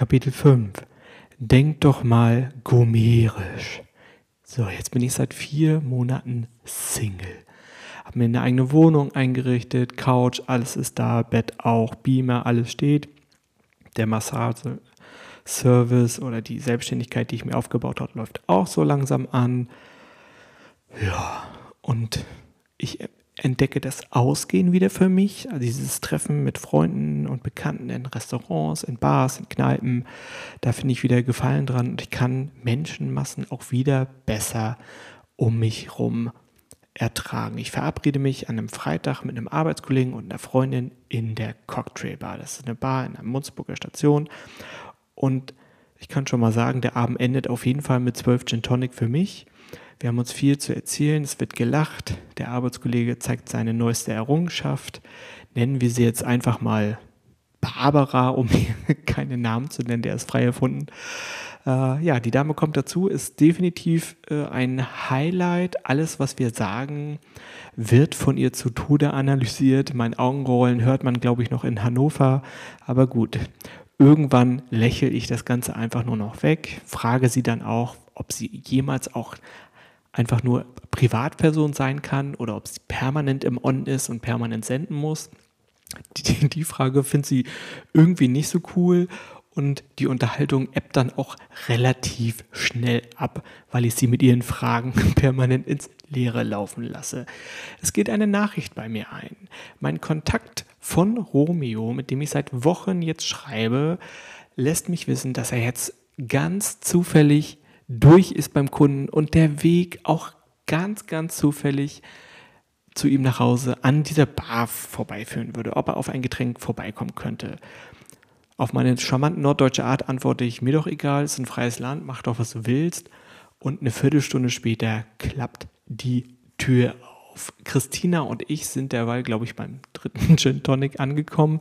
Kapitel 5. Denk doch mal gomerisch. So, jetzt bin ich seit vier Monaten Single. Hab mir eine eigene Wohnung eingerichtet, Couch, alles ist da, Bett auch, Beamer, alles steht. Der Massage-Service oder die Selbstständigkeit, die ich mir aufgebaut habe, läuft auch so langsam an. Ja, und ich entdecke das Ausgehen wieder für mich, also dieses Treffen mit Freunden und Bekannten in Restaurants, in Bars, in Kneipen, da finde ich wieder Gefallen dran und ich kann Menschenmassen auch wieder besser um mich herum ertragen. Ich verabrede mich an einem Freitag mit einem Arbeitskollegen und einer Freundin in der Cocktail Bar. Das ist eine Bar in der Munzburger Station und ich kann schon mal sagen, der Abend endet auf jeden Fall mit 12 Gin Tonic für mich wir haben uns viel zu erzählen, es wird gelacht. Der Arbeitskollege zeigt seine neueste Errungenschaft. Nennen wir sie jetzt einfach mal Barbara, um keinen Namen zu nennen, der ist frei erfunden. Äh, ja, die Dame kommt dazu, ist definitiv äh, ein Highlight. Alles, was wir sagen, wird von ihr zu Tode analysiert. Mein Augenrollen hört man, glaube ich, noch in Hannover. Aber gut, irgendwann lächle ich das Ganze einfach nur noch weg, frage sie dann auch, ob sie jemals auch einfach nur Privatperson sein kann oder ob sie permanent im On ist und permanent senden muss. Die, die Frage findet sie irgendwie nicht so cool und die Unterhaltung ebbt dann auch relativ schnell ab, weil ich sie mit ihren Fragen permanent ins Leere laufen lasse. Es geht eine Nachricht bei mir ein. Mein Kontakt von Romeo, mit dem ich seit Wochen jetzt schreibe, lässt mich wissen, dass er jetzt ganz zufällig durch ist beim Kunden und der Weg auch ganz, ganz zufällig zu ihm nach Hause an dieser Bar vorbeiführen würde, ob er auf ein Getränk vorbeikommen könnte. Auf meine charmante norddeutsche Art antworte ich, mir doch egal, es ist ein freies Land, mach doch, was du willst. Und eine Viertelstunde später klappt die Tür auf. Christina und ich sind derweil, glaube ich, beim dritten Gin Tonic angekommen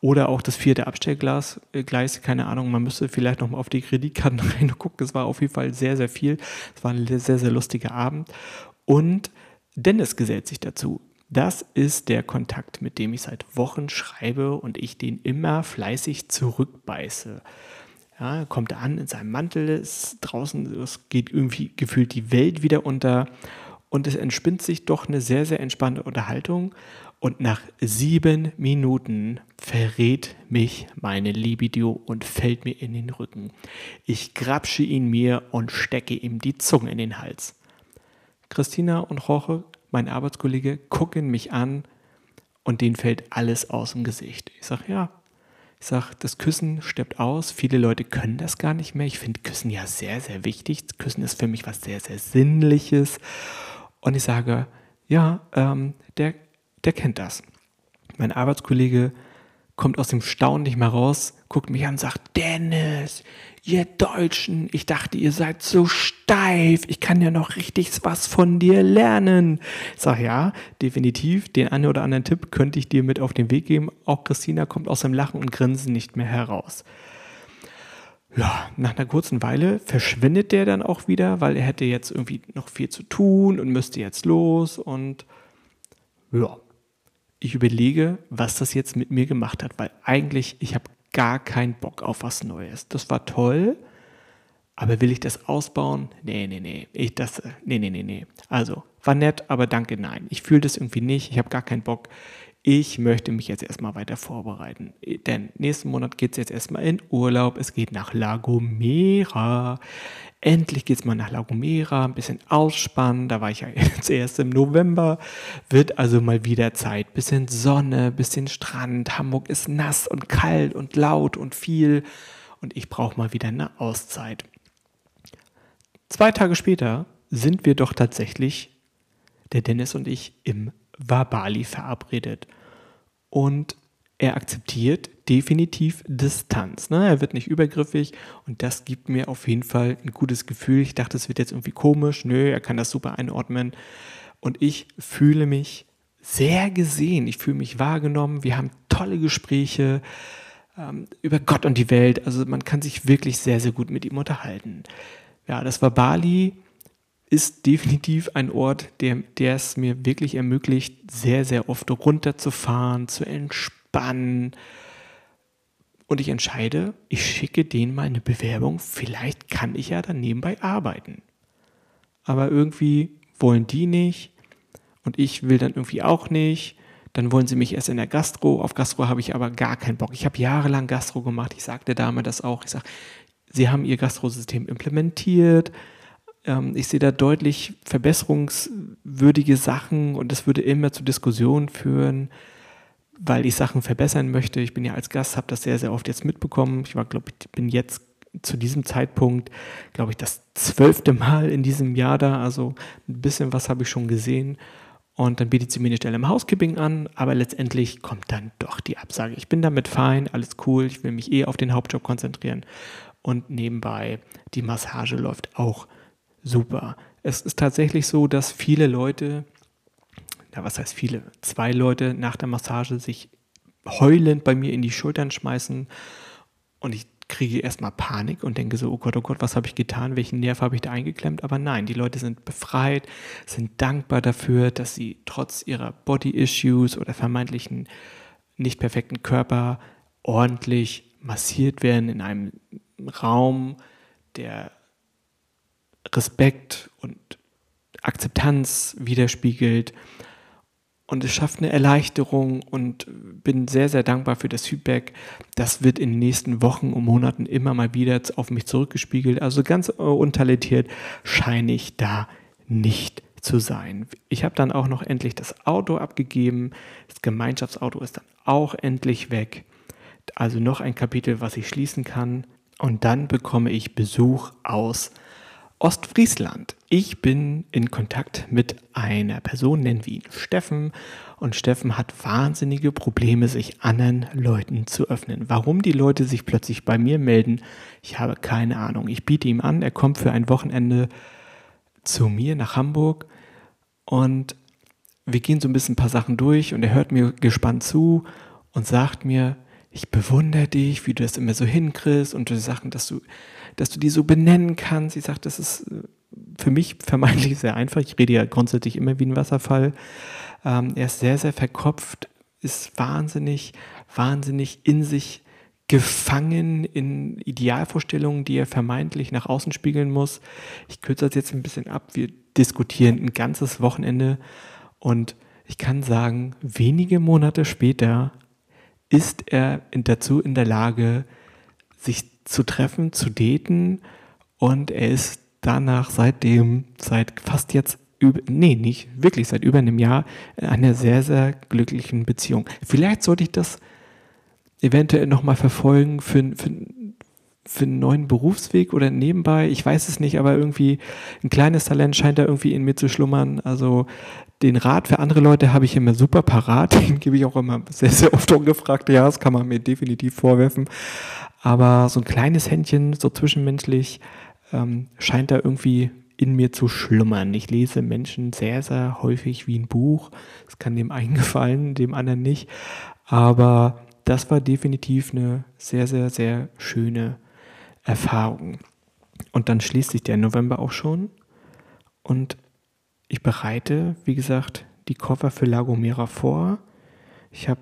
oder auch das vierte Abstellglas, äh, Gleis, keine Ahnung, man müsste vielleicht noch mal auf die Kreditkarten reingucken. Es war auf jeden Fall sehr, sehr viel. Es war ein sehr, sehr lustiger Abend. Und Dennis gesellt sich dazu. Das ist der Kontakt, mit dem ich seit Wochen schreibe und ich den immer fleißig zurückbeiße. Ja, kommt an in seinem Mantel, ist draußen, es geht irgendwie gefühlt die Welt wieder unter und es entspinnt sich doch eine sehr, sehr entspannte Unterhaltung. Und nach sieben Minuten verrät mich meine Libido und fällt mir in den Rücken. Ich grapsche ihn mir und stecke ihm die Zunge in den Hals. Christina und Jorge, mein Arbeitskollege, gucken mich an und denen fällt alles aus dem Gesicht. Ich sage, ja. Ich sage, das Küssen stirbt aus. Viele Leute können das gar nicht mehr. Ich finde Küssen ja sehr, sehr wichtig. Küssen ist für mich was sehr, sehr Sinnliches. Und ich sage, ja, ähm, der der kennt das. Mein Arbeitskollege kommt aus dem Staunen nicht mehr raus, guckt mich an und sagt, Dennis, ihr Deutschen, ich dachte, ihr seid so steif, ich kann ja noch richtig was von dir lernen. Ich sag ja, definitiv, den einen oder anderen Tipp könnte ich dir mit auf den Weg geben. Auch Christina kommt aus dem Lachen und Grinsen nicht mehr heraus. Ja, nach einer kurzen Weile verschwindet der dann auch wieder, weil er hätte jetzt irgendwie noch viel zu tun und müsste jetzt los und ja, ich überlege, was das jetzt mit mir gemacht hat, weil eigentlich ich habe gar keinen Bock auf was Neues. Das war toll, aber will ich das ausbauen? Nee, nee, nee. Ich das, nee, nee, nee, nee. Also, war nett, aber danke, nein. Ich fühle das irgendwie nicht. Ich habe gar keinen Bock. Ich möchte mich jetzt erstmal weiter vorbereiten. Denn nächsten Monat geht es jetzt erstmal in Urlaub. Es geht nach La Gomera. Endlich geht es mal nach La Gomera, ein bisschen ausspannen. Da war ich ja jetzt erst im November. Wird also mal wieder Zeit. Bisschen Sonne, bisschen Strand. Hamburg ist nass und kalt und laut und viel. Und ich brauche mal wieder eine Auszeit. Zwei Tage später sind wir doch tatsächlich, der Dennis und ich, im Wabali verabredet. Und er akzeptiert definitiv Distanz. Ne? Er wird nicht übergriffig und das gibt mir auf jeden Fall ein gutes Gefühl. Ich dachte, es wird jetzt irgendwie komisch. Nö, er kann das super einordnen. Und ich fühle mich sehr gesehen. Ich fühle mich wahrgenommen. Wir haben tolle Gespräche ähm, über Gott und die Welt. Also man kann sich wirklich sehr, sehr gut mit ihm unterhalten. Ja, das war Bali ist definitiv ein Ort, der, der es mir wirklich ermöglicht, sehr, sehr oft runterzufahren, zu entspannen, und ich entscheide, ich schicke denen mal eine Bewerbung, vielleicht kann ich ja dann nebenbei arbeiten. Aber irgendwie wollen die nicht und ich will dann irgendwie auch nicht. Dann wollen sie mich erst in der Gastro. Auf Gastro habe ich aber gar keinen Bock. Ich habe jahrelang Gastro gemacht. Ich sagte Dame das auch. Ich sage, sie haben ihr Gastrosystem implementiert. Ähm, ich sehe da deutlich verbesserungswürdige Sachen und das würde immer zu Diskussionen führen weil ich Sachen verbessern möchte. Ich bin ja als Gast, habe das sehr, sehr oft jetzt mitbekommen. Ich war, glaube ich, bin jetzt zu diesem Zeitpunkt, glaube ich, das zwölfte Mal in diesem Jahr da. Also ein bisschen was habe ich schon gesehen. Und dann bietet sie mir eine Stelle im Housekeeping an, aber letztendlich kommt dann doch die Absage. Ich bin damit fein, alles cool, ich will mich eh auf den Hauptjob konzentrieren. Und nebenbei, die Massage läuft auch super. Es ist tatsächlich so, dass viele Leute ja, was heißt viele, zwei Leute nach der Massage sich heulend bei mir in die Schultern schmeißen und ich kriege erstmal Panik und denke so, oh Gott, oh Gott, was habe ich getan, welchen Nerv habe ich da eingeklemmt? Aber nein, die Leute sind befreit, sind dankbar dafür, dass sie trotz ihrer Body-Issues oder vermeintlichen nicht perfekten Körper ordentlich massiert werden in einem Raum, der Respekt und Akzeptanz widerspiegelt und es schafft eine Erleichterung und bin sehr, sehr dankbar für das Feedback. Das wird in den nächsten Wochen und Monaten immer mal wieder auf mich zurückgespiegelt. Also ganz untalentiert scheine ich da nicht zu sein. Ich habe dann auch noch endlich das Auto abgegeben. Das Gemeinschaftsauto ist dann auch endlich weg. Also noch ein Kapitel, was ich schließen kann. Und dann bekomme ich Besuch aus Ostfriesland. Ich bin in Kontakt mit einer Person, nennen wir ihn Steffen. Und Steffen hat wahnsinnige Probleme, sich anderen Leuten zu öffnen. Warum die Leute sich plötzlich bei mir melden, ich habe keine Ahnung. Ich biete ihm an, er kommt für ein Wochenende zu mir nach Hamburg und wir gehen so ein bisschen ein paar Sachen durch und er hört mir gespannt zu und sagt mir, ich bewundere dich, wie du das immer so hinkriegst und du Sachen, dass du dass du die so benennen kannst. Sie sagt, das ist äh, für mich vermeintlich sehr einfach. Ich rede ja grundsätzlich immer wie ein Wasserfall. Ähm, er ist sehr, sehr verkopft, ist wahnsinnig, wahnsinnig in sich gefangen in Idealvorstellungen, die er vermeintlich nach außen spiegeln muss. Ich kürze das jetzt ein bisschen ab. Wir diskutieren ein ganzes Wochenende und ich kann sagen, wenige Monate später ist er dazu in der Lage, sich zu treffen, zu daten und er ist danach seitdem, seit fast jetzt über, nee, nicht wirklich, seit über einem Jahr in einer sehr, sehr glücklichen Beziehung. Vielleicht sollte ich das eventuell nochmal verfolgen für, für, für einen neuen Berufsweg oder nebenbei. Ich weiß es nicht, aber irgendwie ein kleines Talent scheint da irgendwie in mir zu schlummern. Also den Rat für andere Leute habe ich immer super parat. Den gebe ich auch immer sehr, sehr oft ungefragt. Ja, das kann man mir definitiv vorwerfen. Aber so ein kleines Händchen, so zwischenmenschlich, ähm, scheint da irgendwie in mir zu schlummern. Ich lese Menschen sehr, sehr häufig wie ein Buch. Es kann dem einen gefallen, dem anderen nicht. Aber das war definitiv eine sehr, sehr, sehr schöne Erfahrung. Und dann schließt sich der November auch schon. Und ich bereite, wie gesagt, die Koffer für Lagomera vor. Ich habe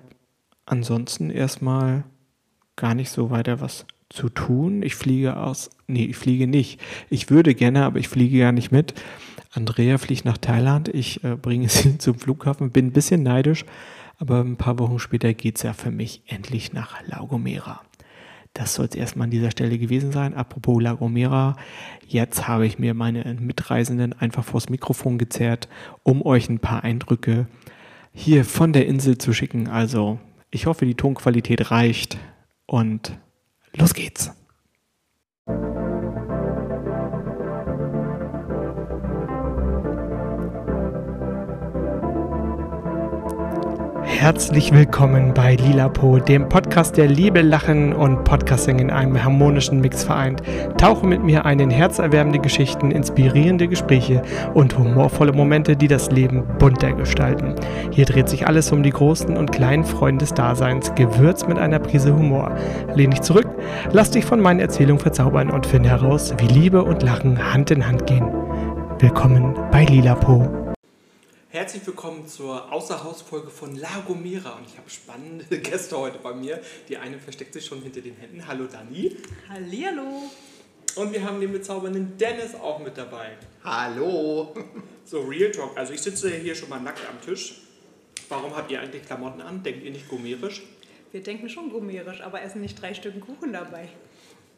ansonsten erstmal gar nicht so weiter was zu tun. Ich fliege aus, nee, ich fliege nicht. Ich würde gerne, aber ich fliege gar nicht mit. Andrea fliegt nach Thailand. Ich äh, bringe sie zum Flughafen, bin ein bisschen neidisch, aber ein paar Wochen später geht es ja für mich endlich nach Laugomera. Das soll es erstmal an dieser Stelle gewesen sein. Apropos Lagomera, jetzt habe ich mir meine Mitreisenden einfach vors Mikrofon gezerrt, um euch ein paar Eindrücke hier von der Insel zu schicken. Also, ich hoffe, die Tonqualität reicht und los geht's. Herzlich willkommen bei Lilapo, dem Podcast, der Liebe, Lachen und Podcasting in einem harmonischen Mix vereint. Tauche mit mir ein in herzerwärmende Geschichten, inspirierende Gespräche und humorvolle Momente, die das Leben bunter gestalten. Hier dreht sich alles um die großen und kleinen Freunde des Daseins, gewürzt mit einer Prise Humor. Lehn dich zurück, lass dich von meinen Erzählungen verzaubern und finde heraus, wie Liebe und Lachen Hand in Hand gehen. Willkommen bei Lilapo. Herzlich willkommen zur Außerhausfolge von La Gomera und ich habe spannende Gäste heute bei mir. Die eine versteckt sich schon hinter den Händen. Hallo Dani. Hallihallo. Und wir haben den bezaubernden Dennis auch mit dabei. Hallo. So, Real Talk. Also ich sitze hier schon mal nackt am Tisch. Warum habt ihr eigentlich Klamotten an? Denkt ihr nicht gomerisch? Wir denken schon gomerisch, aber essen nicht drei Stück Kuchen dabei.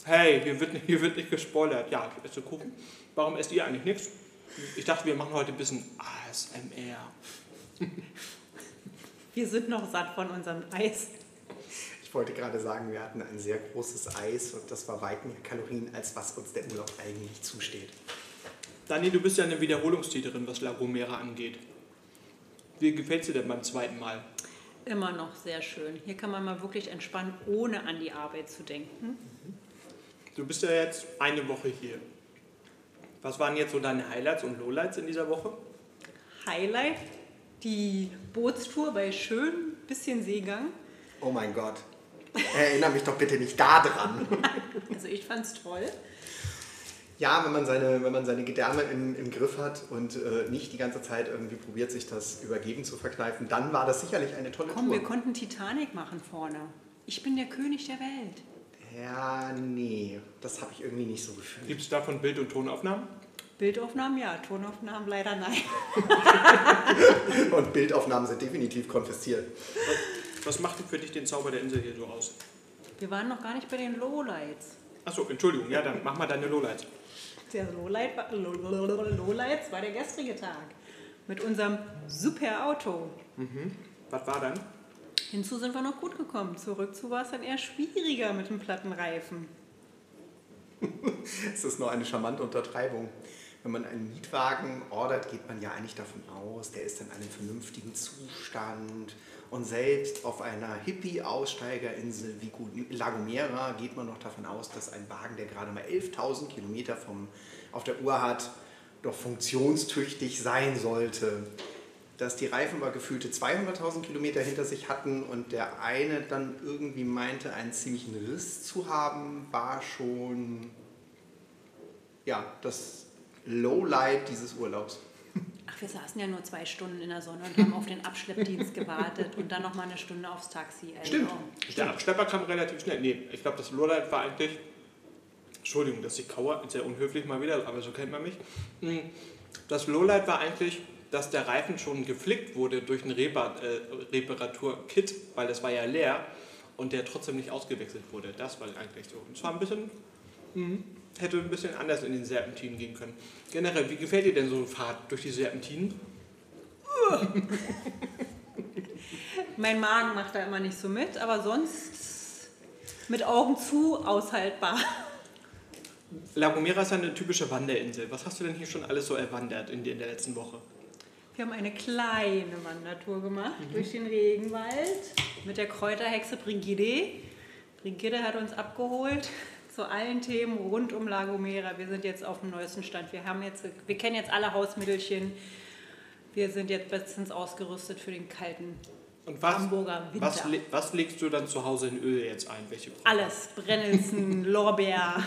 Hey, hier wird, nicht, hier wird nicht gespoilert. Ja, ich esse Kuchen. Warum esst ihr eigentlich nichts? Ich dachte, wir machen heute ein bisschen ASMR. Wir sind noch satt von unserem Eis. Ich wollte gerade sagen, wir hatten ein sehr großes Eis und das war weit mehr Kalorien, als was uns der Urlaub eigentlich zusteht. Dani, du bist ja eine Wiederholungstäterin, was La Gomera angeht. Wie gefällt dir denn beim zweiten Mal? Immer noch sehr schön. Hier kann man mal wirklich entspannen, ohne an die Arbeit zu denken. Du bist ja jetzt eine Woche hier. Was waren jetzt so deine Highlights und Lowlights in dieser Woche? Highlight, die Bootstour bei schön bisschen Seegang. Oh mein Gott. Erinnere mich doch bitte nicht daran. Also ich fand's toll. Ja, wenn man seine, wenn man seine Gedärme im, im Griff hat und äh, nicht die ganze Zeit irgendwie probiert, sich das Übergeben zu verkneifen, dann war das sicherlich eine tolle Komm, Tour. wir konnten Titanic machen vorne. Ich bin der König der Welt. Ja, nee, das habe ich irgendwie nicht so gefühlt. Gibt es davon Bild- und Tonaufnahmen? Bildaufnahmen ja, Tonaufnahmen leider nein. Und Bildaufnahmen sind definitiv konfisziert. Was macht denn für dich den Zauber der Insel hier so aus? Wir waren noch gar nicht bei den Lowlights. Achso, Entschuldigung, ja, dann mach mal deine Lowlights. Der Lowlight Lowlights war der gestrige Tag. Mit unserem super Auto. Was war dann? Hinzu sind wir noch gut gekommen. Zurück zu war es dann eher schwieriger mit dem platten Reifen. Es ist nur eine charmante Untertreibung. Wenn man einen Mietwagen ordert, geht man ja eigentlich davon aus, der ist in einem vernünftigen Zustand. Und selbst auf einer Hippie-Aussteigerinsel wie Gu- La Gomera geht man noch davon aus, dass ein Wagen, der gerade mal 11.000 Kilometer auf der Uhr hat, doch funktionstüchtig sein sollte. Dass die Reifen mal gefühlte 200.000 Kilometer hinter sich hatten und der eine dann irgendwie meinte, einen ziemlichen Riss zu haben, war schon ja, das Lowlight dieses Urlaubs. Ach, wir saßen ja nur zwei Stunden in der Sonne und haben auf den Abschleppdienst gewartet und dann noch mal eine Stunde aufs Taxi. Also, Stimmt. Der Abschlepper kam relativ schnell. Nee, ich glaube, das Lowlight war eigentlich. Entschuldigung, dass ich kaue, sehr unhöflich mal wieder, aber so kennt man mich. Mm, Das Lowlight war eigentlich, dass der Reifen schon geflickt wurde durch ein Repa äh, Reparatur-Kit, weil das war ja leer und der trotzdem nicht ausgewechselt wurde. Das war eigentlich so. Und es war ein bisschen. mm, hätte ein bisschen anders in den Serpentinen gehen können. Generell, wie gefällt dir denn so eine Fahrt durch die Serpentinen? Mein Magen macht da immer nicht so mit, aber sonst mit Augen zu aushaltbar. La Gomera ist ja eine typische Wanderinsel. Was hast du denn hier schon alles so erwandert in der, in der letzten Woche? Wir haben eine kleine Wandertour gemacht durch den Regenwald mit der Kräuterhexe Brigitte. Brigitte hat uns abgeholt zu allen Themen rund um La Gomera. Wir sind jetzt auf dem neuesten Stand. Wir, haben jetzt, wir kennen jetzt alle Hausmittelchen. Wir sind jetzt bestens ausgerüstet für den kalten Und was, Hamburger Winter. was, was legst du dann zu Hause in Öl jetzt ein? Welche Alles, Brennnesseln, Lorbeer,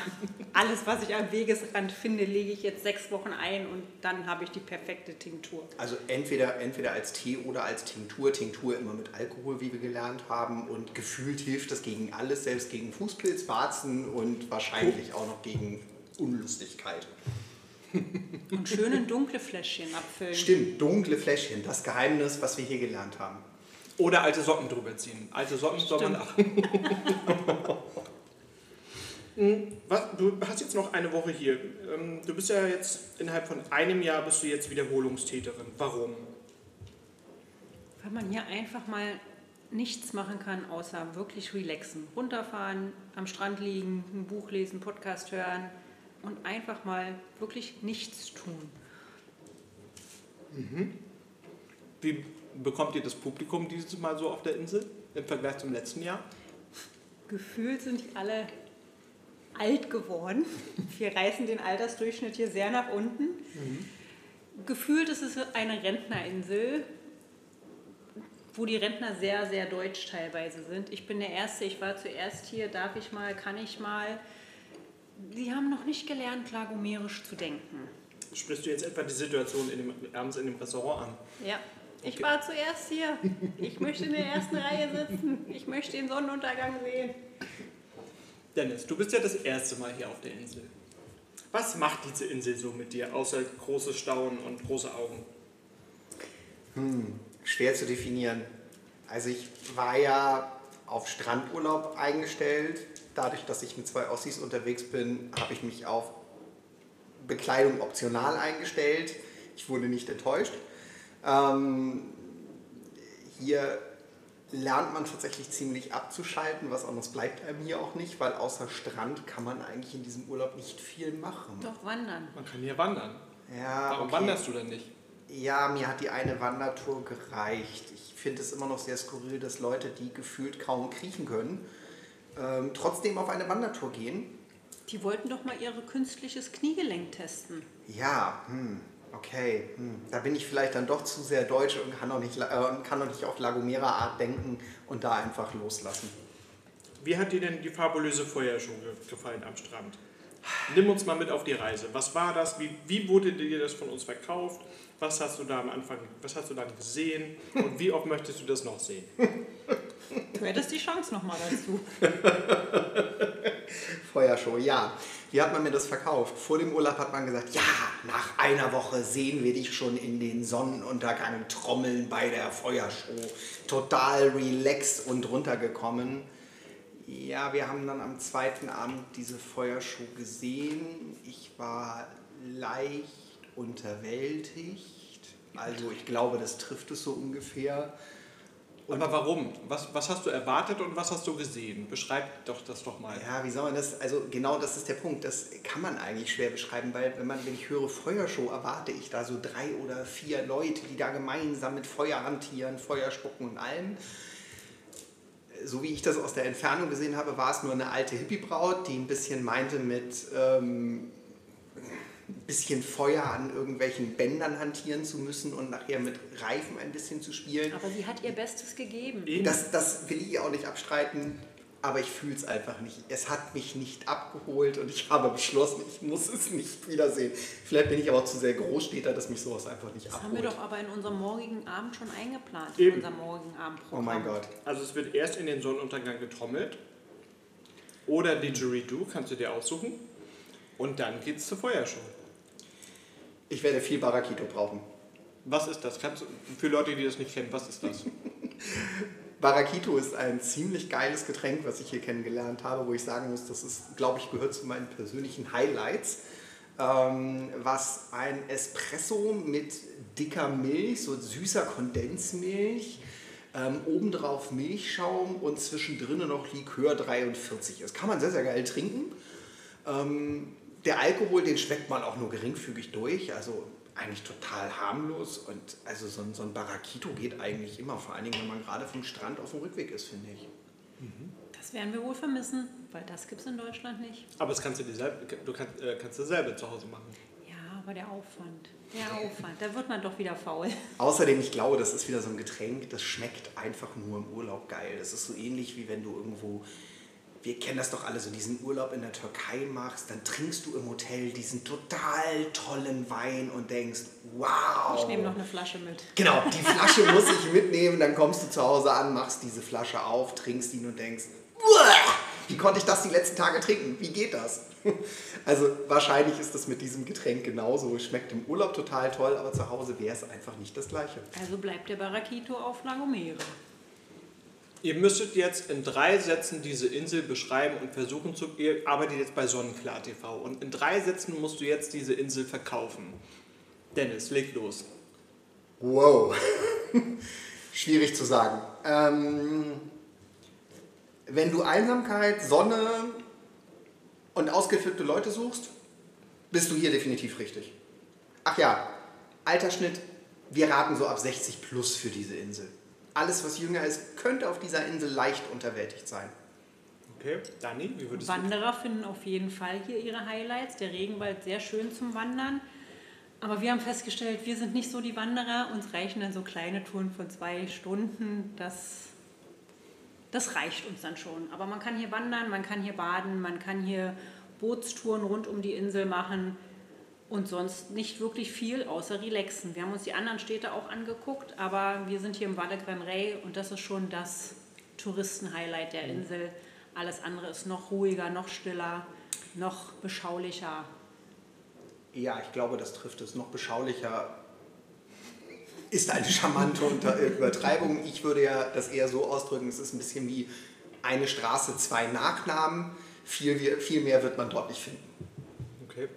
alles, was ich am Wegesrand finde, lege ich jetzt sechs Wochen ein und dann habe ich die perfekte Tinktur. Also entweder, entweder als Tee oder als Tinktur. Tinktur immer mit Alkohol, wie wir gelernt haben. Und gefühlt hilft das gegen alles, selbst gegen Fußpilz, Warzen und wahrscheinlich auch noch gegen Unlustigkeit. Und schöne dunkle Fläschchen abfüllen. Stimmt, dunkle Fläschchen, das Geheimnis, was wir hier gelernt haben. Oder alte Socken drüber ziehen. Alte Socken soll man. Hm, Was, du hast jetzt noch eine Woche hier. Ähm, Du bist ja jetzt innerhalb von einem Jahr bist du jetzt Wiederholungstäterin. Warum? Weil man hier einfach mal nichts machen kann, außer wirklich relaxen. Runterfahren, am Strand liegen, ein Buch lesen, Podcast hören und einfach mal wirklich nichts tun. Wie bekommt ihr das Publikum dieses Mal so auf der Insel im Vergleich zum letzten Jahr? Gefühlt sind die alle alt geworden. Wir reißen den Altersdurchschnitt hier sehr nach unten. Gefühlt ist es eine Rentnerinsel, wo die Rentner sehr, sehr deutsch teilweise sind. Ich bin der Erste, ich war zuerst hier, darf ich mal, kann ich mal. Sie haben noch nicht gelernt, klagomerisch zu denken. sprichst du jetzt etwa die Situation in dem, abends in dem Restaurant an? Ja. Ich war zuerst hier. Ich möchte in der ersten Reihe sitzen. Ich möchte den Sonnenuntergang sehen. Dennis, du bist ja das erste Mal hier auf der Insel. Was macht diese Insel so mit dir, außer großes Staunen und große Augen? Schwer zu definieren. Also ich war ja auf Strandurlaub eingestellt. Dadurch, dass ich mit zwei Ossis unterwegs bin, habe ich mich auf Bekleidung optional eingestellt. Ich wurde nicht enttäuscht. Ähm, hier lernt man tatsächlich ziemlich abzuschalten, was anderes bleibt einem hier auch nicht, weil außer Strand kann man eigentlich in diesem Urlaub nicht viel machen. Doch wandern. Man kann hier wandern. Ja, Warum okay. wanderst du denn nicht? Ja, mir hat die eine Wandertour gereicht. Ich finde es immer noch sehr skurril, dass Leute, die gefühlt kaum kriechen können, ähm, trotzdem auf eine Wandertour gehen. Die wollten doch mal ihre künstliches Kniegelenk testen. Ja, hm, okay. Hm. Da bin ich vielleicht dann doch zu sehr deutsch und kann noch nicht, äh, und kann noch nicht auf Lagomera Art denken und da einfach loslassen. Wie hat dir denn die fabulöse Feuershow ge- gefallen am Strand? Nimm uns mal mit auf die Reise. Was war das? Wie, wie wurde dir das von uns verkauft? Was hast du da am Anfang, was hast du dann gesehen? Und wie oft möchtest du das noch sehen? Du hättest die Chance nochmal dazu. Feuershow, ja. Wie hat man mir das verkauft? Vor dem Urlaub hat man gesagt, ja, nach einer Woche sehen wir dich schon in den Sonnenuntergang trommeln bei der Feuershow. Total relaxed und runtergekommen. Ja, wir haben dann am zweiten Abend diese Feuershow gesehen. Ich war leicht unterwältigt. Also ich glaube, das trifft es so ungefähr. Aber warum? Was, was hast du erwartet und was hast du gesehen? Beschreib doch das doch mal. Ja, wie soll man das, also genau das ist der Punkt, das kann man eigentlich schwer beschreiben, weil wenn, man, wenn ich höre Feuershow, erwarte ich da so drei oder vier Leute, die da gemeinsam mit Feuer hantieren, Feuer spucken und allem. So wie ich das aus der Entfernung gesehen habe, war es nur eine alte Hippie-Braut, die ein bisschen meinte mit ähm, bisschen Feuer an irgendwelchen Bändern hantieren zu müssen und nachher mit Reifen ein bisschen zu spielen. Aber sie hat ihr Bestes gegeben. Eben. Das, das will ich auch nicht abstreiten, aber ich fühle es einfach nicht. Es hat mich nicht abgeholt und ich habe beschlossen, ich muss es nicht wiedersehen. Vielleicht bin ich aber auch zu sehr Großstädter, dass mich sowas einfach nicht Das haben abholt. wir doch aber in unserem morgigen Abend schon eingeplant. Eben. In unserem morgigen Abendprogramm. oh mein Gott. Also es wird erst in den Sonnenuntergang getrommelt oder Didgeridoo, kannst du dir aussuchen. Und dann geht's zur Feuershow. Ich werde viel Barakito brauchen. Was ist das? Kannst für Leute, die das nicht kennen, was ist das? Barakito ist ein ziemlich geiles Getränk, was ich hier kennengelernt habe, wo ich sagen muss, das ist, glaube ich, gehört zu meinen persönlichen Highlights. Ähm, was ein Espresso mit dicker Milch, so süßer Kondensmilch, ähm, obendrauf Milchschaum und zwischendrin noch Likör 43 ist. Kann man sehr, sehr geil trinken. Ähm, der Alkohol, den schmeckt man auch nur geringfügig durch, also eigentlich total harmlos und also so ein, so ein Barakito geht eigentlich immer, vor allen Dingen, wenn man gerade vom Strand auf dem Rückweg ist, finde ich. Das werden wir wohl vermissen, weil das gibt es in Deutschland nicht. Aber das kannst du dir selber, du kannst, äh, kannst du selber zu Hause machen. Ja, aber der Aufwand. Der Aufwand. Da wird man doch wieder faul. Außerdem, ich glaube, das ist wieder so ein Getränk, das schmeckt einfach nur im Urlaub geil. Das ist so ähnlich wie wenn du irgendwo, wir kennen das doch alle, so diesen Urlaub in der Türkei machst, dann trinkst du im Hotel diesen total tollen Wein und denkst, wow. Ich nehme noch eine Flasche mit. Genau, die Flasche muss ich mitnehmen, dann kommst du zu Hause an, machst diese Flasche auf, trinkst ihn und denkst, "Uah, wie konnte ich das die letzten Tage trinken? Wie geht das? Also wahrscheinlich ist das mit diesem Getränk genauso. Schmeckt im Urlaub total toll, aber zu Hause wäre es einfach nicht das gleiche. Also bleibt der Barakito auf Lagomere. Ihr müsstet jetzt in drei Sätzen diese Insel beschreiben und versuchen zu. Ihr arbeitet jetzt bei Sonnenklar TV und in drei Sätzen musst du jetzt diese Insel verkaufen. Dennis, leg los. Wow. Schwierig zu sagen. Ähm, wenn du Einsamkeit, Sonne und ausgeflippte Leute suchst, bist du hier definitiv richtig. Ach ja, Altersschnitt, wir raten so ab 60 plus für diese Insel. Alles, was jünger ist, könnte auf dieser Insel leicht unterwältigt sein. Okay, Dani, wie würdest du. Wanderer finden auf jeden Fall hier ihre Highlights. Der Regenwald sehr schön zum Wandern. Aber wir haben festgestellt, wir sind nicht so die Wanderer. Uns reichen dann so kleine Touren von zwei Stunden. Das, das reicht uns dann schon. Aber man kann hier wandern, man kann hier baden, man kann hier Bootstouren rund um die Insel machen. Und sonst nicht wirklich viel außer relaxen. Wir haben uns die anderen Städte auch angeguckt, aber wir sind hier im Valle Gran Rey und das ist schon das Touristenhighlight der Insel. Alles andere ist noch ruhiger, noch stiller, noch beschaulicher. Ja, ich glaube, das trifft es noch beschaulicher. Ist eine charmante Unter äh, Übertreibung. Ich würde ja das eher so ausdrücken, es ist ein bisschen wie eine Straße, zwei Nachnamen. Viel, viel mehr wird man dort nicht finden. Okay.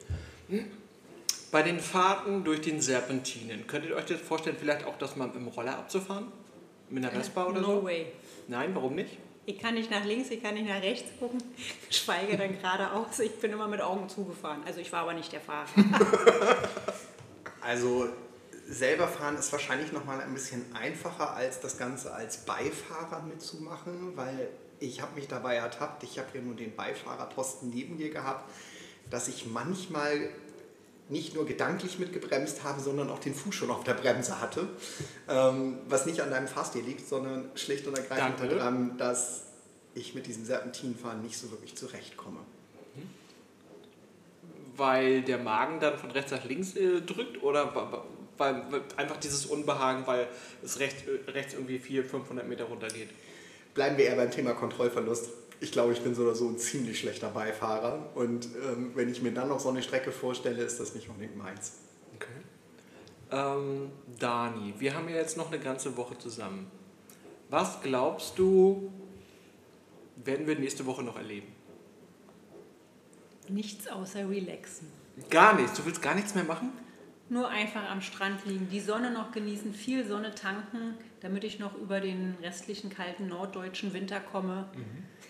Bei den Fahrten durch den Serpentinen, könntet ihr euch das vorstellen, vielleicht auch das mal mit dem Roller abzufahren? Mit einer Vespa oder no so? way. Nein, warum nicht? Ich kann nicht nach links, ich kann nicht nach rechts gucken, schweige dann geradeaus. Ich bin immer mit Augen zugefahren. Also ich war aber nicht der Fahrer. Also selber fahren ist wahrscheinlich noch mal ein bisschen einfacher als das Ganze als Beifahrer mitzumachen, weil ich habe mich dabei ertappt, ich habe ja nur den Beifahrerposten neben mir gehabt, dass ich manchmal nicht nur gedanklich mitgebremst habe, sondern auch den Fuß schon auf der Bremse hatte. Ähm, was nicht an deinem Fahrstil liegt, sondern schlicht und ergreifend Danke. daran, dass ich mit diesem Serpentinfahren nicht so wirklich zurechtkomme. Weil der Magen dann von rechts nach links äh, drückt oder weil, weil einfach dieses Unbehagen, weil es rechts, äh, rechts irgendwie 400, 500 Meter runter geht? Bleiben wir eher beim Thema Kontrollverlust. Ich glaube, ich bin so oder so ein ziemlich schlechter Beifahrer. Und ähm, wenn ich mir dann noch so eine Strecke vorstelle, ist das nicht unbedingt meins. Okay. Ähm, Dani, wir haben ja jetzt noch eine ganze Woche zusammen. Was glaubst du, werden wir nächste Woche noch erleben? Nichts außer relaxen. Gar nichts. Du willst gar nichts mehr machen? Nur einfach am Strand liegen, die Sonne noch genießen, viel Sonne tanken, damit ich noch über den restlichen kalten norddeutschen Winter komme.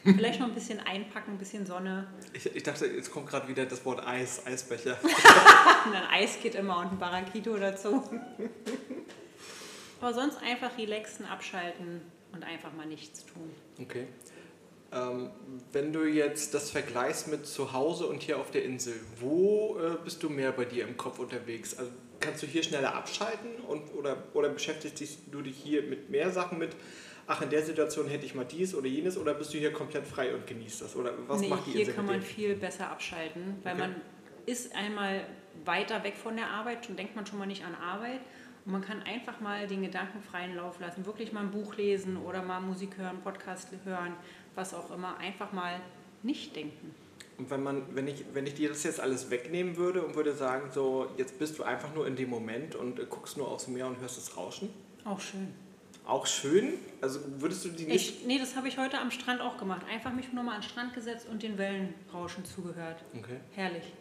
Vielleicht noch ein bisschen einpacken, ein bisschen Sonne. Ich, ich dachte, jetzt kommt gerade wieder das Wort Eis, Eisbecher. Und ein Eis geht immer und ein Barraquito dazu. Aber sonst einfach relaxen, abschalten und einfach mal nichts tun. Okay. Ähm, wenn du jetzt das vergleichst mit zu Hause und hier auf der Insel, wo äh, bist du mehr bei dir im Kopf unterwegs? Also kannst du hier schneller abschalten und, oder, oder beschäftigst du dich hier mit mehr Sachen mit, ach, in der Situation hätte ich mal dies oder jenes oder bist du hier komplett frei und genießt das? Oder was nee, macht die hier kann man viel besser abschalten, weil Okay. man ist einmal weiter weg von der Arbeit und denkt man schon mal nicht an Arbeit. Und man kann einfach mal den Gedanken freien Lauf lassen, wirklich mal ein Buch lesen oder mal Musik hören, Podcast hören, was auch immer. Einfach mal nicht denken. Und wenn, man, wenn, ich, wenn ich dir das jetzt alles wegnehmen würde und würde sagen, so, jetzt bist du einfach nur in dem Moment und guckst nur aufs Meer und hörst das Rauschen, Auch schön. Auch schön, also würdest du die nicht... Ich, nee, das habe ich heute am Strand auch gemacht. Einfach mich nur mal an den Strand gesetzt und den Wellenrauschen zugehört. Okay. Herrlich.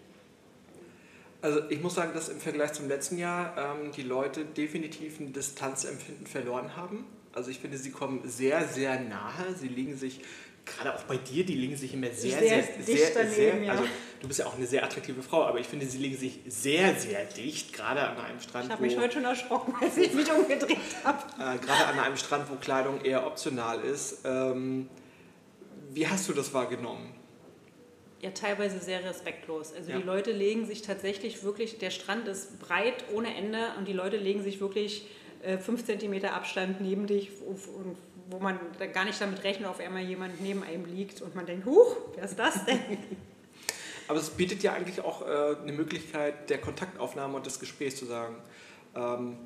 Also ich muss sagen, dass im Vergleich zum letzten Jahr ähm, die Leute definitiv ein Distanzempfinden verloren haben. Also ich finde, sie kommen sehr, sehr nahe. Sie legen sich, gerade auch bei dir, die legen sich immer sehr, Sehr sehr, sehr, daneben, sehr, ja. also du bist ja auch eine sehr attraktive Frau, aber ich finde, sie legen sich sehr, sehr dicht, gerade an einem Strand, Ich habe mich heute schon erschrocken, als ich mich umgedreht habe. äh, gerade an einem Strand, wo Kleidung eher optional ist. Ähm, wie hast du das wahrgenommen? Ja, teilweise sehr respektlos. Also Ja. die Leute legen sich tatsächlich wirklich, der Strand ist breit ohne Ende und die Leute legen sich wirklich fünf Zentimeter Abstand neben dich, wo, wo- man gar nicht damit rechnet, auf einmal jemand neben einem liegt und man denkt, huch, wer ist das denn? Aber es bietet ja eigentlich auch äh, eine Möglichkeit der Kontaktaufnahme und des Gesprächs zu sagen, ähm,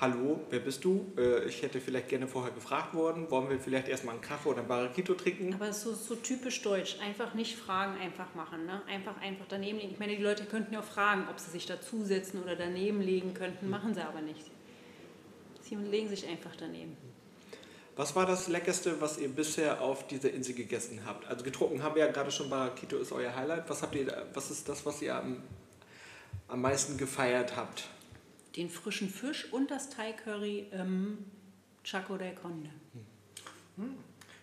hallo, wer bist du? Äh, ich hätte vielleicht gerne vorher gefragt worden, wollen wir vielleicht erstmal einen Kaffee oder ein Barraquito trinken? Aber es ist so, so typisch deutsch. Einfach nicht fragen, einfach machen. Ne? Einfach, einfach daneben legen. Ich meine, die Leute könnten ja auch fragen, ob sie sich dazusetzen oder daneben legen könnten. Machen sie aber nicht. Sie legen sich einfach daneben. Was war das Leckerste, was ihr bisher auf dieser Insel gegessen habt? Also getrunken haben wir ja gerade schon, Barraquito ist euer Highlight. Was, habt ihr, da- was ist das, was ihr am, am meisten gefeiert habt? Den frischen Fisch und das Thai-Curry im Chaco del Conde.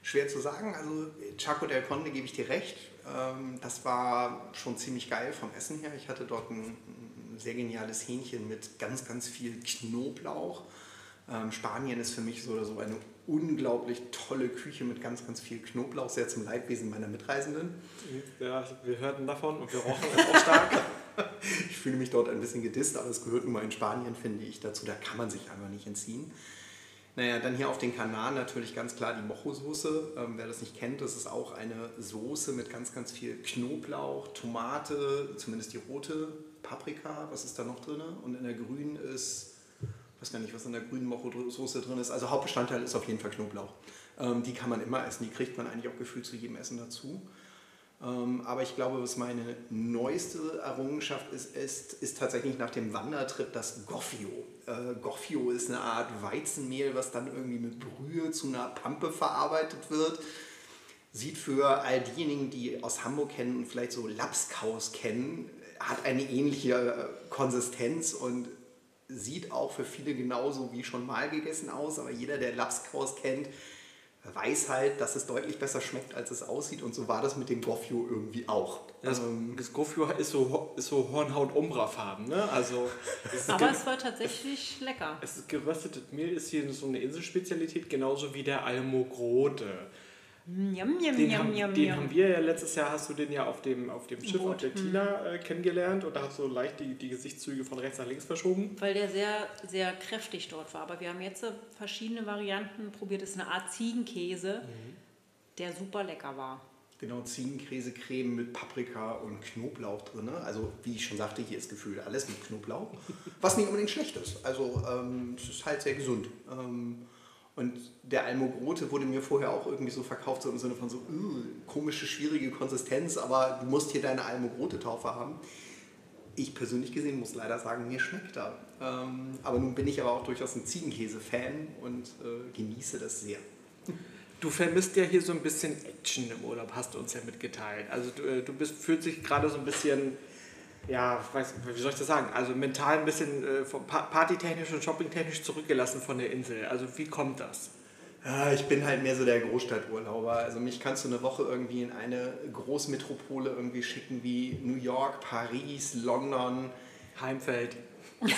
Schwer zu sagen, also Chaco del Conde gebe ich dir recht. Ähm, das war schon ziemlich geil vom Essen her. Ich hatte dort ein, ein sehr geniales Hähnchen mit ganz, ganz viel Knoblauch. Ähm, Spanien ist für mich so oder so eine unglaublich tolle Küche mit ganz, ganz viel Knoblauch, sehr zum Leidwesen meiner Mitreisenden. Ja, wir hörten davon und wir rochen es auch stark. Ich fühle mich dort ein bisschen gedisst, aber es gehört nun mal in Spanien, finde ich, dazu. Da kann man sich einfach nicht entziehen. Naja, dann hier auf den Kanaren natürlich ganz klar die Mojo-Soße. Ähm, wer das nicht kennt, das ist auch eine Soße mit ganz, ganz viel Knoblauch, Tomate, zumindest die rote Paprika, was ist da noch drin? Und in der grünen ist, weiß gar nicht, was in der grünen Mocho-Soße drin ist. Also Hauptbestandteil ist auf jeden Fall Knoblauch. Ähm, die kann man immer essen, die kriegt man eigentlich auch gefühlt zu jedem Essen dazu. Ähm, aber ich glaube, was meine neueste Errungenschaft ist, ist, ist tatsächlich nach dem Wandertrip das Goffio. Äh, Goffio ist eine Art Weizenmehl, was dann irgendwie mit Brühe zu einer Pampe verarbeitet wird. Sieht für all diejenigen, die aus Hamburg kennen und vielleicht so Lapskaus kennen, hat eine ähnliche äh, Konsistenz und sieht auch für viele genauso wie schon mal gegessen aus. Aber jeder, der Lapskaus kennt, weiß halt, dass es deutlich besser schmeckt, als es aussieht. Und so war das mit dem Goffio irgendwie auch. Das, ähm, das Goffio ist so, ist so Hornhaut-Umbra-Farben. Ne? Also, es Aber es war tatsächlich lecker. Es ist geröstetes Mehl ist hier so eine Inselspezialität, genauso wie der Almogrote. Yum, yum, den, yum, haben, den haben wir ja letztes Jahr, hast du den ja auf dem, auf dem Schiff auf der mhm. Tina äh, kennengelernt und da hast du leicht die, die Gesichtszüge von rechts nach links verschoben. Weil der sehr, sehr kräftig dort war. Aber wir haben jetzt verschiedene Varianten probiert. Das ist eine Art Ziegenkäse, mhm. der super lecker war. Genau, Ziegenkäsecreme mit Paprika und Knoblauch drin. Also wie ich schon sagte, hier ist gefühlt alles mit Knoblauch. Was nicht unbedingt schlecht ist. Also ähm, es ist halt sehr gesund. Ähm, und der Almogrote wurde mir vorher auch irgendwie so verkauft, so im Sinne von so uh, komische, schwierige Konsistenz, aber du musst hier deine Almogrote-Taufe haben. Ich persönlich gesehen muss leider sagen, mir schmeckt er. Ähm, aber nun bin ich aber auch durchaus ein Ziegenkäse-Fan und äh, genieße das sehr. Du vermisst ja hier so ein bisschen Action im Urlaub, hast du uns ja mitgeteilt. Also du, äh, du bist, fühlst dich gerade so ein bisschen ja, weiß, wie soll ich das sagen? Also mental ein bisschen äh, partytechnisch und shoppingtechnisch zurückgelassen von der Insel. Also wie kommt das? Ja, ich bin halt mehr so der Großstadturlauber. Also mich kannst du eine Woche irgendwie in eine Großmetropole irgendwie schicken wie New York, Paris, London. Heimfeld.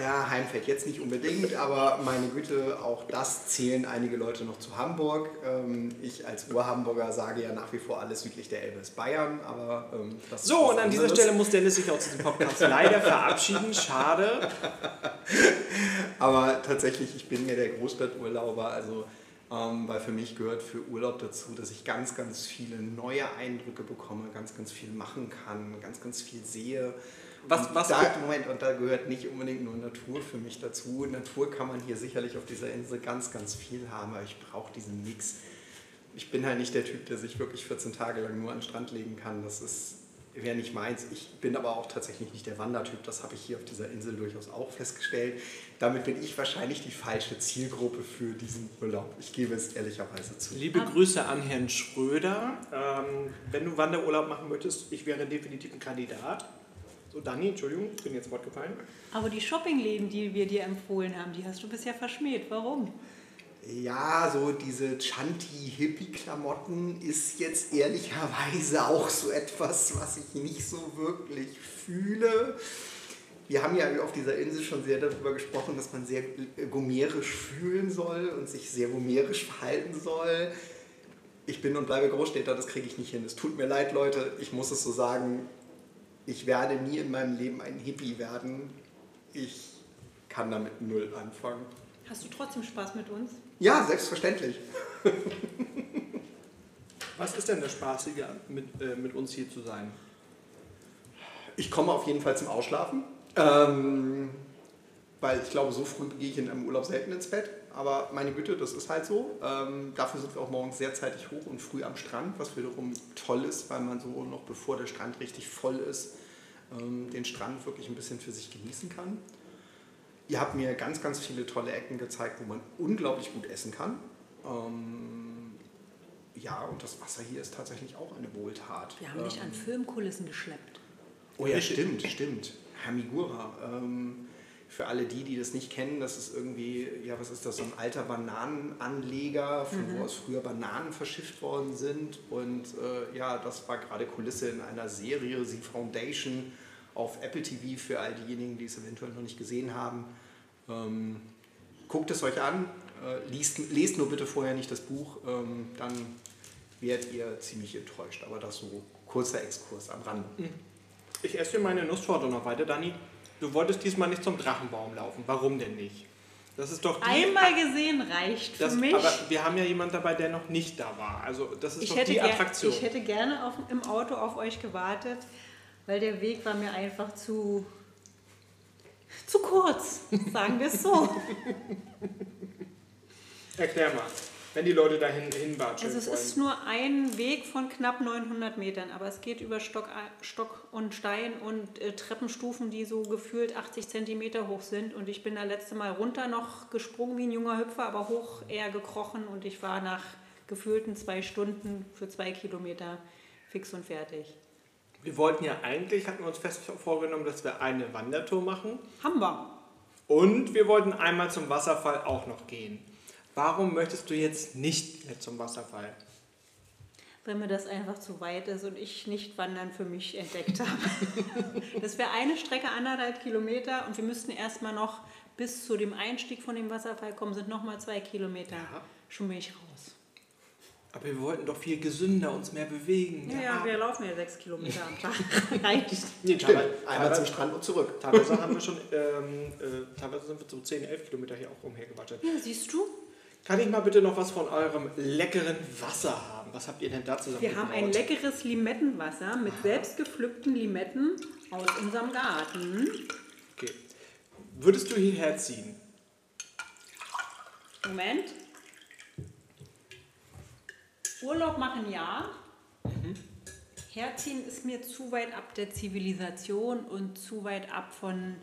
Ja, Heimfeld jetzt nicht unbedingt, aber meine Güte, auch das zählen einige Leute noch zu Hamburg. Ähm, ich als Ur-Hamburger sage ja nach wie vor, alles südlich der Elbe ist Bayern, aber ähm, das So, und an dieser Stelle muss Dennis sich aus diesem Podcast leider verabschieden. Schade. aber tatsächlich, ich bin mir der Großstadturlauber, also ähm, weil für mich gehört für Urlaub dazu, dass ich ganz, ganz viele neue Eindrücke bekomme, ganz, ganz viel machen kann, ganz, ganz viel sehe. Was, was da, Moment, und da gehört nicht unbedingt nur Natur für mich dazu. Natur kann man hier sicherlich auf dieser Insel ganz, ganz viel haben, aber ich brauche diesen Mix. Ich bin halt nicht der Typ, der sich wirklich 14 Tage lang nur an den Strand legen kann. Das ist wäre nicht meins. Ich bin aber auch tatsächlich nicht der Wandertyp. Das habe ich hier auf dieser Insel durchaus auch festgestellt. Damit bin ich wahrscheinlich die falsche Zielgruppe für diesen Urlaub. Ich gebe es ehrlicherweise zu. Liebe Grüße an Herrn Schröder. Ähm, wenn du Wanderurlaub machen möchtest, ich wäre definitiv ein Kandidat. So, Dani, Entschuldigung, ich bin jetzt Wort gefallen. Aber die Shoppingläden, die wir dir empfohlen haben, die hast du bisher verschmäht. Warum? Ja, so diese Chanti-Hippie-Klamotten ist jetzt ehrlicherweise auch so etwas, was ich nicht so wirklich fühle. Wir haben ja auf dieser Insel schon sehr darüber gesprochen, dass man sehr gomerisch fühlen soll und sich sehr gomerisch verhalten soll. Ich bin und bleibe Großstädter, das kriege ich nicht hin. Es tut mir leid, Leute, ich muss es so sagen ich werde nie in meinem Leben ein Hippie werden. Ich kann damit null anfangen. Hast du trotzdem Spaß mit uns? Ja, selbstverständlich. Was ist denn das Spaßige, mit, äh, mit uns hier zu sein? Ich komme auf jeden Fall zum Ausschlafen. Ähm, weil ich glaube, so früh gehe ich in einem Urlaub selten ins Bett. Aber meine Güte, das ist halt so. Ähm, dafür sind wir auch morgens sehr zeitig hoch und früh am Strand, was wiederum toll ist, weil man so noch bevor der Strand richtig voll ist, ähm, den Strand wirklich ein bisschen für sich genießen kann. Ihr habt mir ganz, ganz viele tolle Ecken gezeigt, wo man unglaublich gut essen kann. Ähm, ja, und das Wasser hier ist tatsächlich auch eine Wohltat. Wir haben dich an ähm, Filmkulissen geschleppt. Oh ja, stimmt, stimmt. Hermigura. Ähm, für alle die, die das nicht kennen, das ist irgendwie, ja, was ist das, so ein alter Bananenanleger, von mhm. wo aus früher Bananen verschifft worden sind. Und äh, ja, das war gerade Kulisse in einer Serie, The Foundation, auf Apple TV für all diejenigen, die es eventuell noch nicht gesehen haben. Ähm, guckt es euch an, äh, liest, lest nur bitte vorher nicht das Buch, ähm, dann werdet ihr ziemlich enttäuscht. Aber das so kurzer Exkurs am Rand. Mhm. Ich esse hier meine Nusstorte noch weiter, Dani. Du wolltest diesmal nicht zum Drachenbaum laufen. Warum denn nicht? Das ist doch Einmal gesehen reicht das, für mich. Aber wir haben ja jemanden dabei, der noch nicht da war. Also das ist ich doch die Attraktion. Ich hätte gerne auf, im Auto auf euch gewartet, weil der Weg war mir einfach zu, zu kurz, sagen wir es so. Erklär mal, wenn die Leute dahin hinwatschen Also es wollen. ist nur ein Weg von knapp 900 Metern, aber es geht über Stock, Stock und Stein und äh, Treppenstufen, die so gefühlt 80 Zentimeter hoch sind. Und ich bin da letzte Mal runter noch gesprungen wie ein junger Hüpfer, aber hoch eher gekrochen und ich war nach gefühlten zwei Stunden für zwei Kilometer fix und fertig. Wir wollten ja eigentlich, hatten wir uns fest vorgenommen, dass wir eine Wandertour machen. Haben wir. Und wir wollten einmal zum Wasserfall auch noch gehen. Warum möchtest du jetzt nicht mehr zum Wasserfall? weil mir das einfach zu weit ist und ich nicht Wandern für mich entdeckt habe. das wäre eine Strecke anderthalb Kilometer und wir müssten erstmal noch bis zu dem Einstieg von dem Wasserfall kommen, sind nochmal zwei Kilometer. Ja. Schon bin ich raus. Aber wir wollten doch viel gesünder uns mehr bewegen. Ja, ja, wir laufen ja sechs Kilometer am Tag. Reicht. Nee, Stimmt, teilweise, einmal zum Strand und zurück. teilweise haben wir schon, ähm, äh, teilweise sind wir so 10, 11 Kilometer hier auch umhergewatschelt. Ja, siehst du? Kann ich mal bitte noch was von eurem leckeren Wasser haben? Was habt ihr denn da zusammen Wir haben ein leckeres Limettenwasser mit selbst gepflückten Limetten aus unserem Garten. Okay. Würdest du hierher ziehen? Moment. Urlaub machen ja. Herziehen ist mir zu weit ab der Zivilisation und zu weit ab von,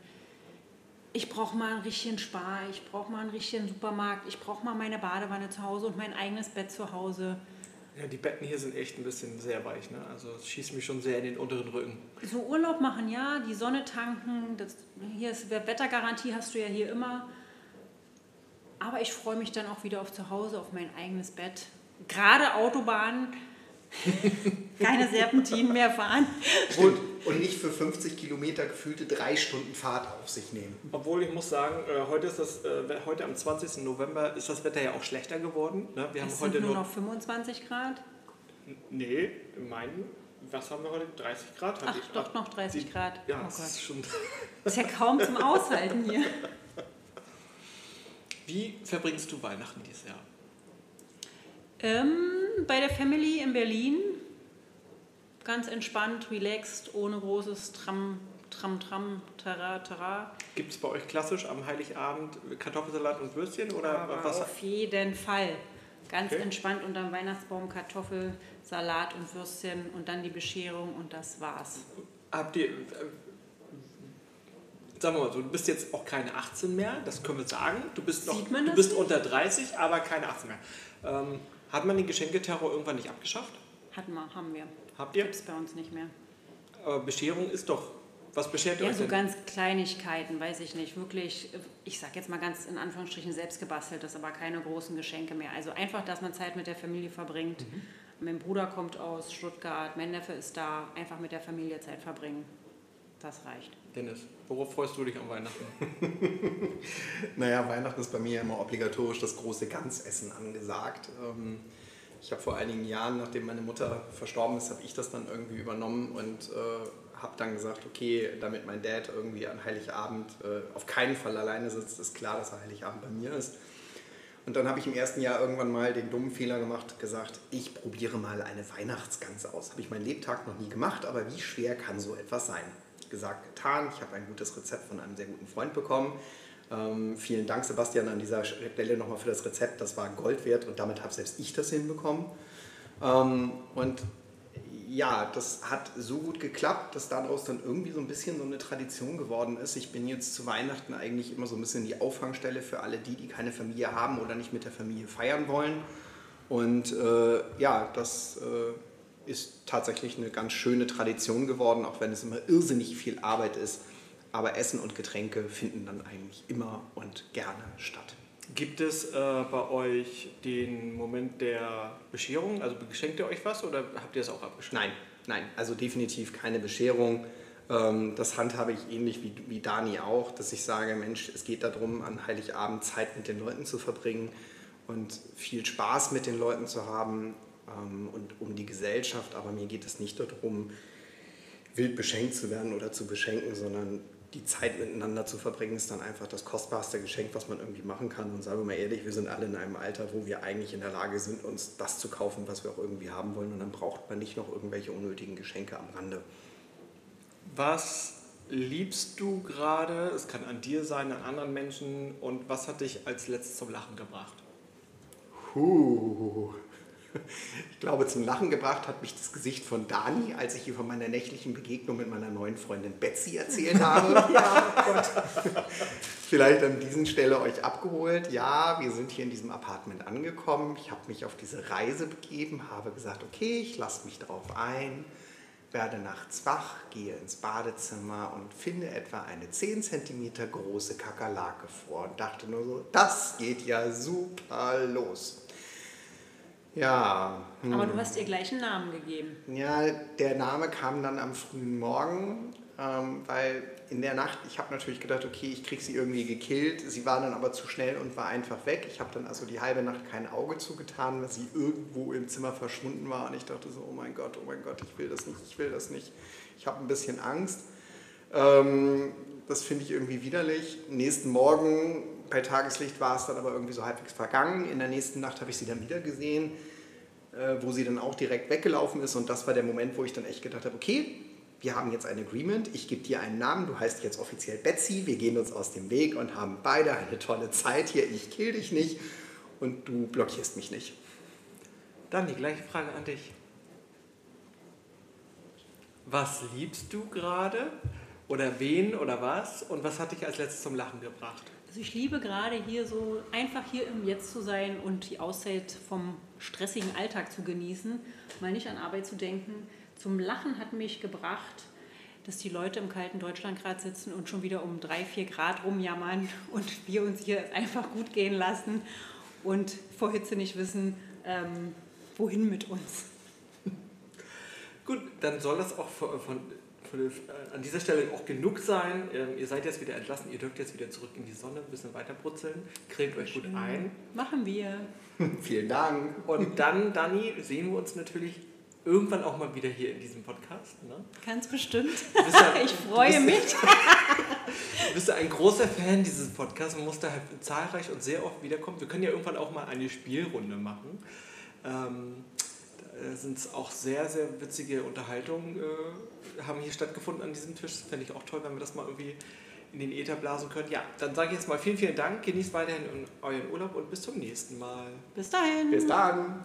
ich brauche mal einen richtigen Spar, ich brauche mal einen richtigen Supermarkt, ich brauche mal meine Badewanne zu Hause und mein eigenes Bett zu Hause. Ja, die Betten hier sind echt ein bisschen sehr weich. Ne? Also es schießt mich schon sehr in den unteren Rücken. So Urlaub machen ja, die Sonne tanken, das, hier ist Wettergarantie hast du ja hier immer. Aber ich freue mich dann auch wieder auf zu Hause, auf mein eigenes Bett. Gerade Autobahnen, keine Serpentinen mehr fahren. Und, und nicht für 50 Kilometer gefühlte drei Stunden Fahrt auf sich nehmen. Obwohl ich muss sagen, äh, heute, ist das, äh, heute am 20. November ist das Wetter ja auch schlechter geworden. Ne? Wir haben Es heute sind nur nur. noch 25 Grad. Nee, meinen. Was haben wir heute? 30 Grad? Ach, hatte ich. doch noch 30 die- Grad. Ja, oh das ist Gott. schon. Das ist ja kaum zum Aushalten hier. Wie verbringst du Weihnachten dieses Jahr? Ähm, bei der Family in Berlin. Ganz entspannt, relaxed, ohne großes Tram, Tram, Tram, Tara, Tara. Gibt es bei euch klassisch am Heiligabend Kartoffelsalat und Würstchen oder Aber was? auf jeden Fall. Ganz Okay. entspannt unterm Weihnachtsbaum Kartoffel, Salat und Würstchen und dann die Bescherung und das war's. Habt ihr. Äh, sagen wir mal so, du bist jetzt auch keine 18 mehr, das können wir sagen. Du bist, noch, du bist nicht? unter 30, aber keine 18 mehr. Ähm, hat man den Geschenketerror irgendwann nicht abgeschafft? Hatten wir, haben wir. Habt ihr? Gibt's bei uns nicht mehr. Aber Bescherung ist doch. Was beschert ihr Ja, euch so denn? ganz Kleinigkeiten, weiß ich nicht. Wirklich, ich sag jetzt mal ganz in Anführungsstrichen selbst gebasteltes, aber keine großen Geschenke mehr. Also einfach, dass man Zeit mit der Familie verbringt. Mhm. Mein Bruder kommt aus Stuttgart, mein Neffe ist da. Einfach mit der Familie Zeit verbringen. Das reicht. Dennis, worauf freust du dich an Weihnachten? Naja, Weihnachten ist bei mir immer obligatorisch das große Ganzessen angesagt. Ähm, Ich habe vor einigen Jahren, nachdem meine Mutter verstorben ist, habe ich das dann irgendwie übernommen und äh, habe dann gesagt, okay, damit mein Dad irgendwie an Heiligabend äh, auf keinen Fall alleine sitzt, ist klar, dass er Heiligabend bei mir ist. Und dann habe ich im ersten Jahr irgendwann mal den dummen Fehler gemacht, gesagt, ich probiere mal eine Weihnachtsgans aus. Habe ich meinen Lebtag noch nie gemacht, aber wie schwer kann so etwas sein? Gesagt, getan. Ich habe ein gutes Rezept von einem sehr guten Freund bekommen. Ähm, vielen Dank, Sebastian, an dieser Stelle nochmal für das Rezept. Das war Gold wert und damit habe selbst ich das hinbekommen. Ähm, und ja, das hat so gut geklappt, dass daraus dann irgendwie so ein bisschen so eine Tradition geworden ist. Ich bin jetzt zu Weihnachten eigentlich immer so ein bisschen die Auffangstelle für alle die, die keine Familie haben oder nicht mit der Familie feiern wollen. Und äh, ja, das äh, ist tatsächlich eine ganz schöne Tradition geworden, auch wenn es immer irrsinnig viel Arbeit ist. Aber Essen und Getränke finden dann eigentlich immer und gerne statt. Gibt es äh, bei euch den Moment der Bescherung? Also beschenkt ihr euch was oder habt ihr es auch abgeschenkt? Nein, nein, also definitiv keine Bescherung. Ähm, Das handhabe ich ähnlich wie, wie Dani auch, dass ich sage, Mensch, es geht darum, an Heiligabend Zeit mit den Leuten zu verbringen und viel Spaß mit den Leuten zu haben und um die Gesellschaft. Aber mir geht es nicht darum, wild beschenkt zu werden oder zu beschenken, sondern die Zeit miteinander zu verbringen, ist dann einfach das kostbarste Geschenk, was man irgendwie machen kann. Und sagen wir mal ehrlich, wir sind alle in einem Alter, wo wir eigentlich in der Lage sind, uns das zu kaufen, was wir auch irgendwie haben wollen. Und dann braucht man nicht noch irgendwelche unnötigen Geschenke am Rande. Was liebst du gerade? Es kann an dir sein, an anderen Menschen. Und was hat dich als letztes zum Lachen gebracht? Puh. Ich glaube, zum Lachen gebracht hat mich das Gesicht von Dani, als ich ihr von meiner nächtlichen Begegnung mit meiner neuen Freundin Betsy erzählt habe. ja, oh Gott. Vielleicht an dieser Stelle euch abgeholt. Ja, wir sind hier in diesem Apartment angekommen. Ich habe mich auf diese Reise begeben, habe gesagt, okay, ich lasse mich darauf ein, werde nachts wach, gehe ins Badezimmer und finde etwa eine 10 cm große Kakerlake vor und dachte nur so, das geht ja super los. Ja. Hm. Aber du hast ihr gleich einen Namen gegeben. Ja, der Name kam dann am frühen Morgen, ähm, weil in der Nacht, ich habe natürlich gedacht, okay, ich kriege sie irgendwie gekillt. Sie war dann aber zu schnell und war einfach weg. Ich habe dann also die halbe Nacht kein Auge zugetan, weil sie irgendwo im Zimmer verschwunden war. Und ich dachte so, oh mein Gott, oh mein Gott, ich will das nicht, ich will das nicht. Ich habe ein bisschen Angst. Ähm, das finde ich irgendwie widerlich. Nächsten Morgen bei Tageslicht war es dann aber irgendwie so halbwegs vergangen. In der nächsten Nacht habe ich sie dann wieder gesehen, wo sie dann auch direkt weggelaufen ist. Und das war der Moment, wo ich dann echt gedacht habe, okay, wir haben jetzt ein Agreement, ich gebe dir einen Namen, du heißt jetzt offiziell Betsy, wir gehen uns aus dem Weg und haben beide eine tolle Zeit hier. Ich kill dich nicht und du blockierst mich nicht. Dann die gleiche Frage an dich. Was liebst du gerade? Oder wen oder was? Und was hat dich als letztes zum Lachen gebracht? Also ich liebe gerade hier so einfach hier im Jetzt zu sein und die Auszeit vom stressigen Alltag zu genießen, mal nicht an Arbeit zu denken. Zum Lachen hat mich gebracht, dass die Leute im kalten Deutschland gerade sitzen und schon wieder um drei, vier Grad rumjammern und wir uns hier einfach gut gehen lassen und vor Hitze nicht wissen, ähm, wohin mit uns. Gut, dann soll das auch von, von an dieser Stelle auch genug sein. Ähm, ihr seid jetzt wieder entlassen, ihr dürft jetzt wieder zurück in die Sonne, ein bisschen weiter brutzeln. Cremt euch gut ein. Machen wir. Vielen Dank. Und dann, Dani, sehen wir uns natürlich irgendwann auch mal wieder hier in diesem Podcast. Ne? Ganz bestimmt. Ja, ich freue mich. du bist ja ein großer Fan dieses Podcasts und musst da halt zahlreich und sehr oft wiederkommen. Wir können ja irgendwann auch mal eine Spielrunde machen. Ähm, da sind auch sehr, sehr witzige Unterhaltungen äh, haben hier stattgefunden an diesem Tisch. Das fände ich auch toll, wenn wir das mal irgendwie in den Äther blasen können. Ja, dann sage ich jetzt mal vielen, vielen Dank. Genießt weiterhin euren Urlaub und bis zum nächsten Mal. Bis dahin. Bis dann.